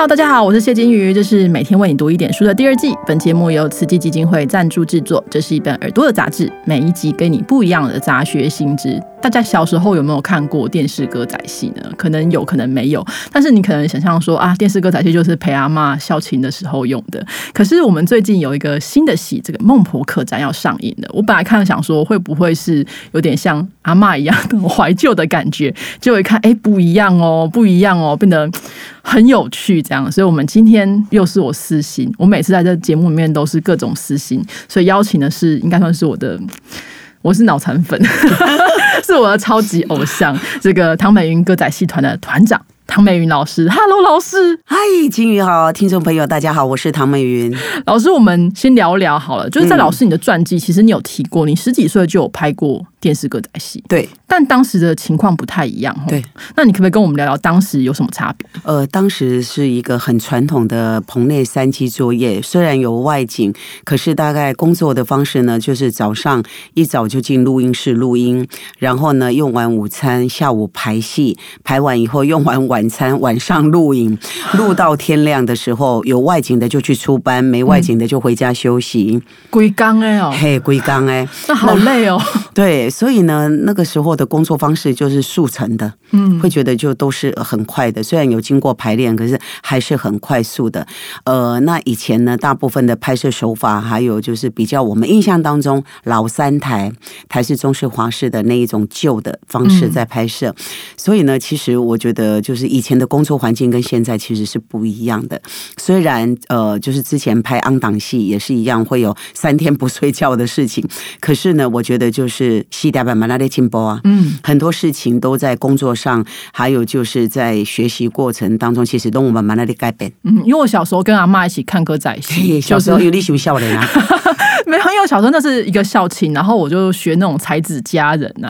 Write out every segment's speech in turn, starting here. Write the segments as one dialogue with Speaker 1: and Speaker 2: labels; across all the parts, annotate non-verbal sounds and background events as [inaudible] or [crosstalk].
Speaker 1: 哈喽大家好，我是谢金鱼，这是每天为你读一点书的第二季。本节目由慈济基金会赞助制作，这是一本耳朵的杂志，每一集给你不一样的杂学新知。大家小时候有没有看过电视歌仔戏呢？可能有可能没有，但是你可能想象说啊，电视歌仔戏就是陪阿妈孝亲的时候用的。可是我们最近有一个新的戏，这个《孟婆客栈》要上映了。我本来看想说会不会是有点像阿妈一样的怀旧的感觉，结果一看，哎，不一样哦，不一样哦，变得很有趣这样。所以我们今天又是我私心，我每次在这节目里面都是各种私心，所以邀请的是应该算是我的。我是脑残粉，[laughs] 是我的超级偶像，这个唐美云歌仔戏团的团长唐美云老师。Hello，老师，
Speaker 2: 嗨，金鱼好，听众朋友大家好，我是唐美云
Speaker 1: 老师。我们先聊聊好了，就是在老师你的传记，其实你有提过，你十几岁就有拍过。电视歌仔戏
Speaker 2: 对，
Speaker 1: 但当时的情况不太一样。
Speaker 2: 对，
Speaker 1: 那你可不可以跟我们聊聊当时有什么差别？
Speaker 2: 呃，当时是一个很传统的棚内三期作业，虽然有外景，可是大概工作的方式呢，就是早上一早就进录音室录音，然后呢用完午餐，下午排戏，排完以后用完晚餐，晚上录影，录到天亮的时候，有外景的就去出班，没外景的就回家休息。
Speaker 1: 归缸哎哦，
Speaker 2: 嘿，归缸哎，
Speaker 1: 那好累哦。
Speaker 2: 对。所以呢，那个时候的工作方式就是速成的，嗯，会觉得就都是很快的。虽然有经过排练，可是还是很快速的。呃，那以前呢，大部分的拍摄手法，还有就是比较我们印象当中老三台台式、中式、华式的那一种旧的方式在拍摄。所以呢，其实我觉得就是以前的工作环境跟现在其实是不一样的。虽然呃，就是之前拍昂档戏也是一样，会有三天不睡觉的事情，可是呢，我觉得就是。西代版蛮大的进步啊，嗯，很多事情都在工作上，还有就是在学习过程当中，其实都我们蛮大的改变。
Speaker 1: 嗯，因为我小时候跟阿妈一起看歌仔戏，
Speaker 2: 小时候有你喜欢笑的啊？[laughs]
Speaker 1: 没有，因为我小时候那是一个校庆，然后我就学那种才子佳人啊，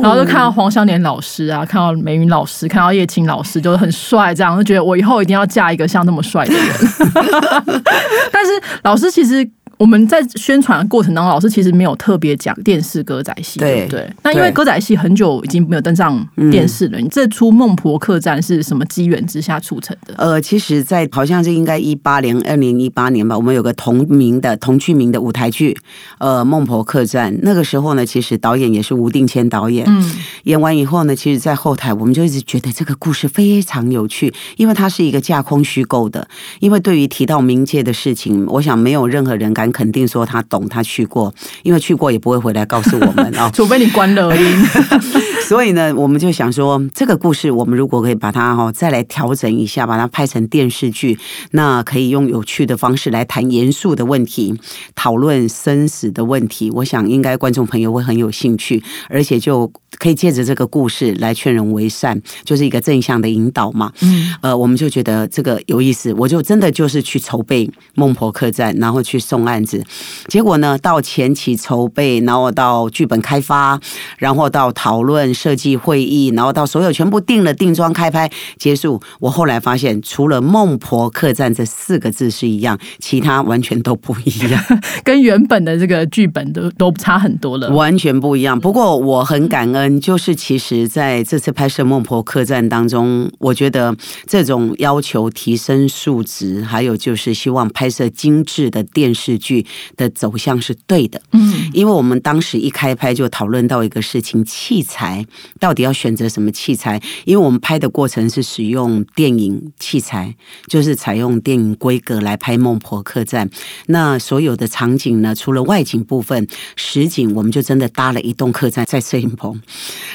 Speaker 1: 然后就看到黄香莲老师啊，看到梅云老师，看到叶青老师，就是很帅，这样就觉得我以后一定要嫁一个像那么帅的人。[laughs] 但是老师其实。我们在宣传的过程当中，老师其实没有特别讲电视歌仔戏，对不对？那因为歌仔戏很久已经没有登上电视了。你这出《孟婆客栈》是什么机缘之下促成的？
Speaker 2: 呃，其实，在好像是应该一八年、二零一八年吧，我们有个同名的同剧名的舞台剧，呃，《孟婆客栈》。那个时候呢，其实导演也是吴定谦导演。嗯，演完以后呢，其实，在后台我们就一直觉得这个故事非常有趣，因为它是一个架空虚构的。因为对于提到冥界的事情，我想没有任何人敢。肯定说他懂，他去过，因为去过也不会回来告诉我们啊，[laughs]
Speaker 1: 除非你关了音。[laughs]
Speaker 2: 所以呢，我们就想说，这个故事我们如果可以把它哈再来调整一下，把它拍成电视剧，那可以用有趣的方式来谈严肃的问题，讨论生死的问题。我想应该观众朋友会很有兴趣，而且就可以借着这个故事来劝人为善，就是一个正向的引导嘛。嗯，呃，我们就觉得这个有意思，我就真的就是去筹备孟婆客栈，然后去送案子。结果呢，到前期筹备，然后到剧本开发，然后到讨论。设计会议，然后到所有全部定了定妆开拍结束，我后来发现，除了“孟婆客栈”这四个字是一样，其他完全都不一样，[laughs]
Speaker 1: 跟原本的这个剧本都都差很多了，
Speaker 2: 完全不一样。不过我很感恩，就是其实在这次拍摄《孟婆客栈》当中，我觉得这种要求提升素质，还有就是希望拍摄精致的电视剧的走向是对的。嗯，因为我们当时一开拍就讨论到一个事情，器材。到底要选择什么器材？因为我们拍的过程是使用电影器材，就是采用电影规格来拍《孟婆客栈》。那所有的场景呢，除了外景部分，实景我们就真的搭了一栋客栈在摄影棚，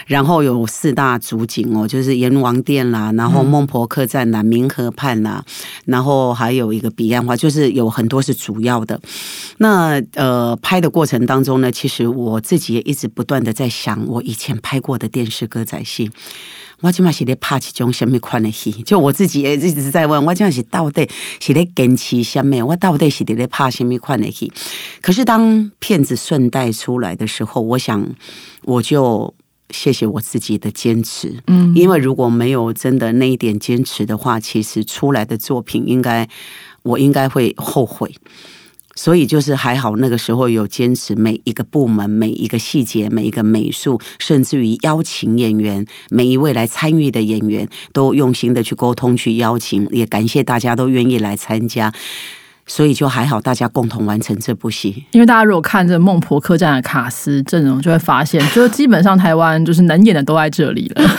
Speaker 2: 然后有四大主景哦，就是阎王殿啦，然后孟婆客栈啦，明河畔啦，然后还有一个彼岸花，就是有很多是主要的。那呃，拍的过程当中呢，其实我自己也一直不断的在想，我以前拍过。的电视歌仔戏，我起码是咧拍一种什么款的戏？就我自己也一直在问，我讲是到底是咧坚持什么？我到底是咧拍什么款的戏？可是当片子顺带出来的时候，我想我就谢谢我自己的坚持，嗯，因为如果没有真的那一点坚持的话，其实出来的作品应该我应该会后悔。所以就是还好那个时候有坚持每一个部门、每一个细节、每一个美术，甚至于邀请演员，每一位来参与的演员都用心的去沟通、去邀请，也感谢大家都愿意来参加。所以就还好，大家共同完成这部戏。
Speaker 1: 因为大家如果看这《孟婆客栈》的卡司阵容，就会发现，就基本上台湾就是能演的都在这里了。[laughs]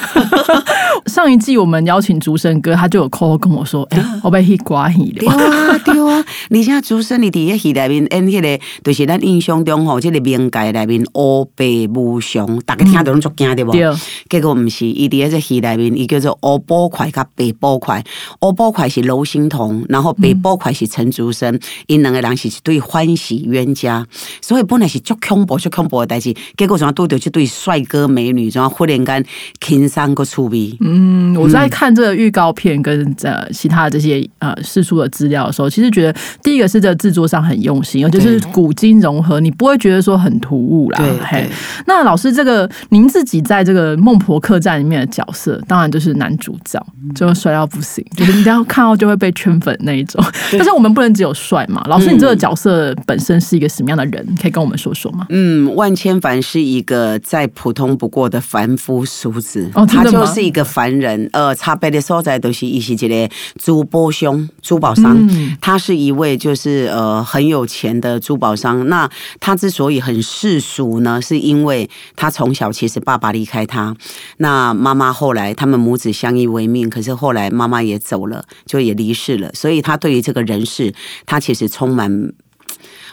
Speaker 1: 上一季我们邀请竹生哥，他就有 call 跟我说：“哎，我被戏刮戏了。”
Speaker 2: 对啊，对啊！你像竹生，你伫个戏内面 [laughs] 演迄个，就是咱印象中吼，这个冥界内面乌白无常，大家听到拢足惊对不？
Speaker 1: 对。
Speaker 2: 结果唔是，伊伫个戏内面，伊叫做乌波块甲白波块。乌波块是娄星彤，然后白波块是陈竹生，因两个人是一对欢喜冤家，所以本来是足恐怖、足恐怖的代志，结果怎啊拄着这对帅哥美女，怎啊忽然间轻松个趣味。
Speaker 1: 嗯，我在看这个预告片跟呃其他的这些呃世俗的资料的时候，其实觉得第一个是这制作上很用心，就是古今融合，你不会觉得说很突兀啦。
Speaker 2: 对，
Speaker 1: 那老师，这个您自己在这个《孟婆客栈》里面的角色，当然就是男主角，就帅到不行，就是你只要看到就会被圈粉那一种。但是我们不能只有帅嘛，老师，你这个角色本身是一个什么样的人？可以跟我们说说吗？
Speaker 2: 嗯，万千凡是一个再普通不过的凡夫俗子，
Speaker 1: 哦，
Speaker 2: 他就是一个凡人。呃，差别的所在都是一些这类珠宝兄、珠宝商，他是一位就是呃很有钱的珠宝商。那他之所以很世俗呢，是因为他从小其实爸爸离开他，那妈妈后来他们母子相依为命，可是后来妈妈也走了，就也离世了，所以他对于这个人世，他其实充满。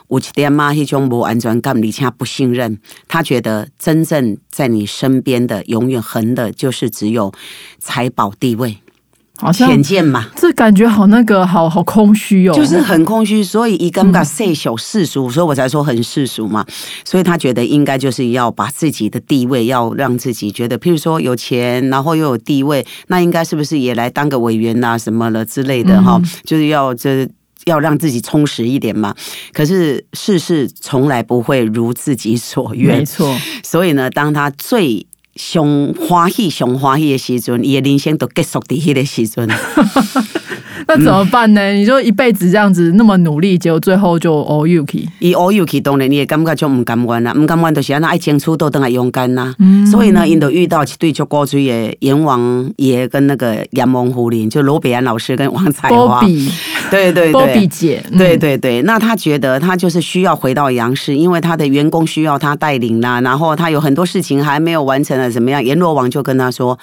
Speaker 2: 有一点嘛，一种无安全感，而且不信任。他觉得真正在你身边的，永远横的，就是只有财宝地位，
Speaker 1: 好像
Speaker 2: 浅见嘛。
Speaker 1: 这感觉好那个，好好空虚哦，
Speaker 2: 就是很空虚。所以一根个细小世俗，所以我才说很世俗嘛。所以他觉得应该就是要把自己的地位，要让自己觉得，譬如说有钱，然后又有地位，那应该是不是也来当个委员呐，什么了之类的哈？就是要这。要让自己充实一点嘛，可是世事从来不会如自己所愿，
Speaker 1: 没错。
Speaker 2: 所以呢，当他最熊欢喜、上欢喜的时阵，伊的人生都结束伫迄个时阵。[laughs]
Speaker 1: 那怎么办呢？你就一辈子这样子那么努力，结果最后就 all you k
Speaker 2: 伊 all you k 当然你也感觉就唔甘愿啦，唔甘愿就是安那爱情出都等下勇敢呐。所以呢，因都遇到一对就过去的阎王爷跟那个阎王狐狸，就罗比安老师跟王彩华。对对对，
Speaker 1: 波比姐。
Speaker 2: 对对对，那他觉得他就是需要回到杨氏，因为他的员工需要他带领啦，然后他有很多事情还没有完成了，怎么样？阎罗王就跟他说，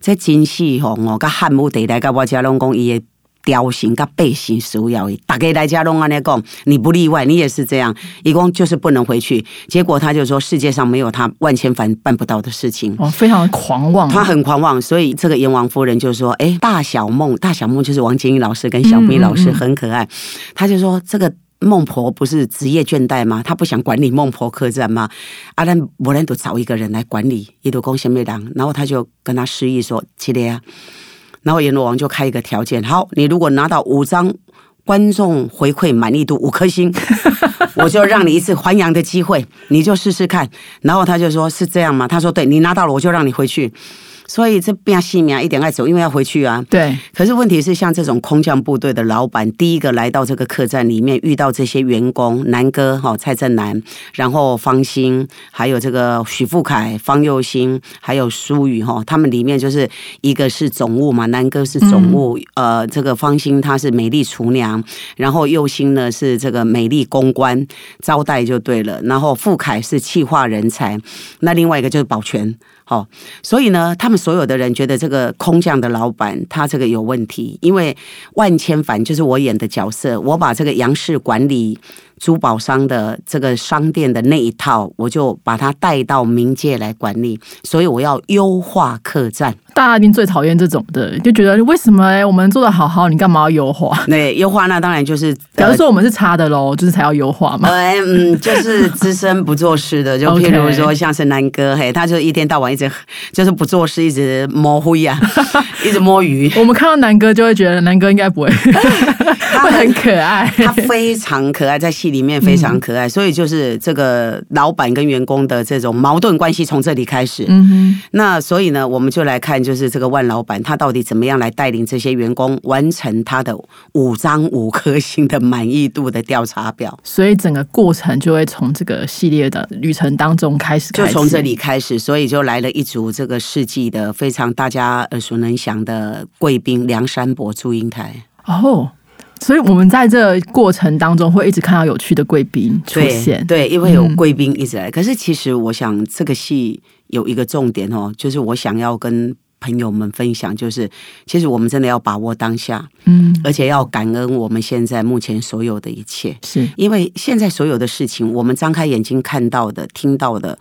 Speaker 2: 这金细红哦，跟汉武帝来跟我家龙宫伊的。雕形跟背形需要的，大概来家拢安尼讲，你不例外，你也是这样。一共就是不能回去，结果他就说世界上没有他万千凡办不到的事情。
Speaker 1: 哦，非常狂妄，
Speaker 2: 他很狂妄，所以这个阎王夫人就说：“哎，大小梦，大小梦就是王金英老师跟小米老师很可爱。”他就说：“这个孟婆不是职业倦怠吗？他不想管理孟婆客栈吗？阿兰我兰都找一个人来管理，一都贡献没当。然后他就跟他示意说：‘七列啊。’然后阎罗王就开一个条件，好，你如果拿到五张观众回馈满意度五颗星，[laughs] 我就让你一次还阳的机会，你就试试看。然后他就说是这样吗？他说对，你拿到了，我就让你回去。所以这变细苗一点爱走，因为要回去啊。
Speaker 1: 对。
Speaker 2: 可是问题是，像这种空降部队的老板，第一个来到这个客栈里面，遇到这些员工，南哥哈蔡正南，然后方兴，还有这个许富凯、方佑兴，还有苏宇哈，他们里面就是一个是总务嘛，南哥是总务，呃，这个方兴他是美丽厨娘，然后佑兴呢是这个美丽公关招待就对了，然后富凯是气化人才，那另外一个就是保全。哦，所以呢，他们所有的人觉得这个空降的老板他这个有问题，因为万千凡就是我演的角色，我把这个杨氏管理。珠宝商的这个商店的那一套，我就把它带到冥界来管理，所以我要优化客栈。
Speaker 1: 大家一定最讨厌这种的，就觉得为什么我们做的好好，你干嘛要优化？
Speaker 2: 对，优化那当然就是，
Speaker 1: 假如说我们是差的喽，就是才要优化嘛。
Speaker 2: 嗯，就是资深不做事的，就 [laughs] 譬如说像是南哥，嘿，他就一天到晚一直就是不做事，一直摸灰呀，[laughs] 一直摸鱼。
Speaker 1: 我们看到南哥就会觉得南哥应该不会，[laughs] 他很可爱，
Speaker 2: 他非常可爱，在戏。里面非常可爱，所以就是这个老板跟员工的这种矛盾关系从这里开始。
Speaker 1: 嗯哼，
Speaker 2: 那所以呢，我们就来看，就是这个万老板他到底怎么样来带领这些员工完成他的五张五颗星的满意度的调查表。
Speaker 1: 所以整个过程就会从这个系列的旅程当中开始，
Speaker 2: 就从这里开始，所以就来了一组这个世纪的非常大家耳熟能详的贵宾梁山伯祝英台。
Speaker 1: 哦。所以我们在这过程当中会一直看到有趣的贵宾出现，
Speaker 2: 对，因为有贵宾一直来。可是其实我想，这个戏有一个重点哦，就是我想要跟朋友们分享，就是其实我们真的要把握当下，嗯，而且要感恩我们现在目前所有的一切，
Speaker 1: 是。
Speaker 2: 因为现在所有的事情，我们张开眼睛看到的、听到的，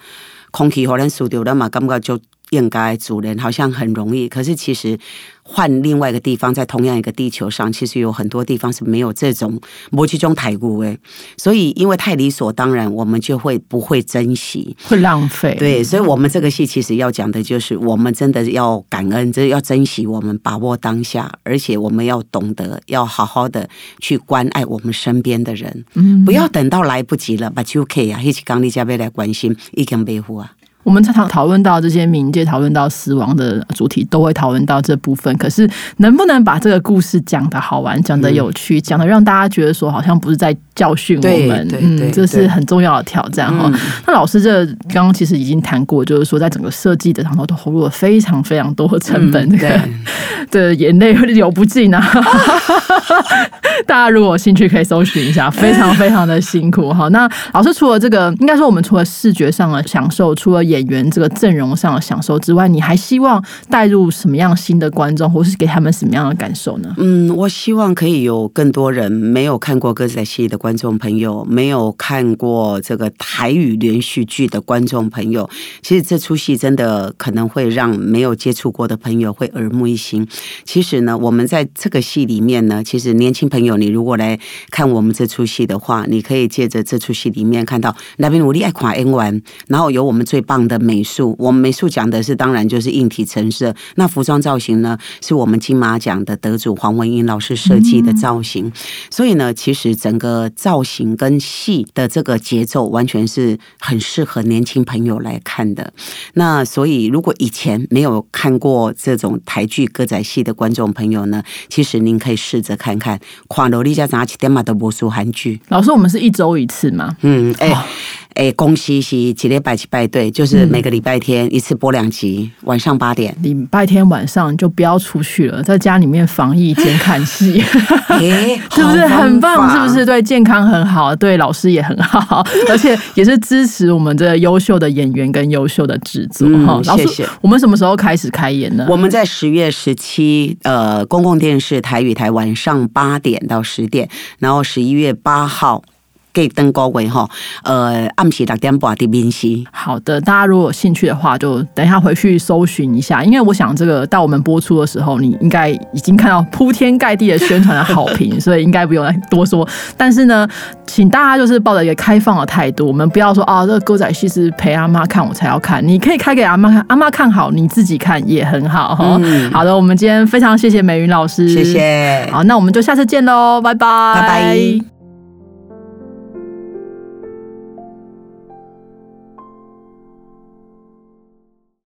Speaker 2: 空气可能输掉了嘛，感觉就应该主人好像很容易，可是其实。换另外一个地方，在同样一个地球上，其实有很多地方是没有这种摩羯中台骨诶，所以因为太理所当然，我们就会不会珍惜，
Speaker 1: 会浪费。
Speaker 2: 对，所以我们这个戏其实要讲的就是，我们真的要感恩，这要珍惜，我们把握当下，而且我们要懂得，要好好的去关爱我们身边的人，嗯，不要等到来不及了，把就 K 啊，一起刚你加倍来关心，已经维护啊。
Speaker 1: 我们常常讨论到这些冥界，讨论到死亡的主题，都会讨论到这部分。可是，能不能把这个故事讲的好玩，讲的有趣，讲的让大家觉得说，好像不是在教训我们，嗯，这是很重要的挑战哈。那老师这刚刚其实已经谈过，就是说在整个设计的上头都投入了非常非常多的成本，这个的 [laughs] 眼泪流不尽啊。[laughs] 大家如果有兴趣，可以搜寻一下，[laughs] 非常非常的辛苦哈。那老师除了这个，应该说我们除了视觉上的享受，除了演员这个阵容上的享受之外，你还希望带入什么样新的观众，或是给他们什么样的感受呢？
Speaker 2: 嗯，我希望可以有更多人没有看过歌仔戏的观众朋友，没有看过这个台语连续剧的观众朋友，其实这出戏真的可能会让没有接触过的朋友会耳目一新。其实呢，我们在这个戏里面呢，其实年轻朋友，你如果来看我们这出戏的话，你可以借着这出戏里面看到那边努力爱垮 N 完，然后有我们最棒。的美术，我们美术讲的是当然就是硬体陈设。那服装造型呢，是我们金马奖的得主黄文英老师设计的造型。所以呢，其实整个造型跟戏的这个节奏，完全是很适合年轻朋友来看的。那所以，如果以前没有看过这种台剧歌仔戏的观众朋友呢，其实您可以试着看看《跨楼丽家杂七点马的魔术韩剧。
Speaker 1: 老师，我们是一周一次吗？
Speaker 2: 嗯，哎。哎，恭喜喜，几连拜几拜对，就是每个礼拜天一次播两集，晚上八点。
Speaker 1: 礼拜天晚上就不要出去了，在家里面防疫兼看戏，[laughs] [laughs] 是不是很棒？是不是对健康很好？对老师也很好，[laughs] 而且也是支持我们这优秀的演员跟优秀的制作。
Speaker 2: 哈，谢谢。
Speaker 1: 我们什么时候开始开演呢？
Speaker 2: 我们在十月十七，呃，公共电视台语台晚上八点到十点，然后十一月八号。给登高位哈，呃，暗时六点半的面试。
Speaker 1: 好的，大家如果有兴趣的话，就等一下回去搜寻一下，因为我想这个到我们播出的时候，你应该已经看到铺天盖地的宣传的好评，[laughs] 所以应该不用再多说。但是呢，请大家就是抱着一个开放的态度，我们不要说啊，这个歌仔戏是陪阿妈看我才要看，你可以开给阿妈看，阿妈看好，你自己看也很好哈。好的，我们今天非常谢谢美云老师，
Speaker 2: 谢谢。
Speaker 1: 好，那我们就下次见喽，拜拜，
Speaker 2: 拜拜。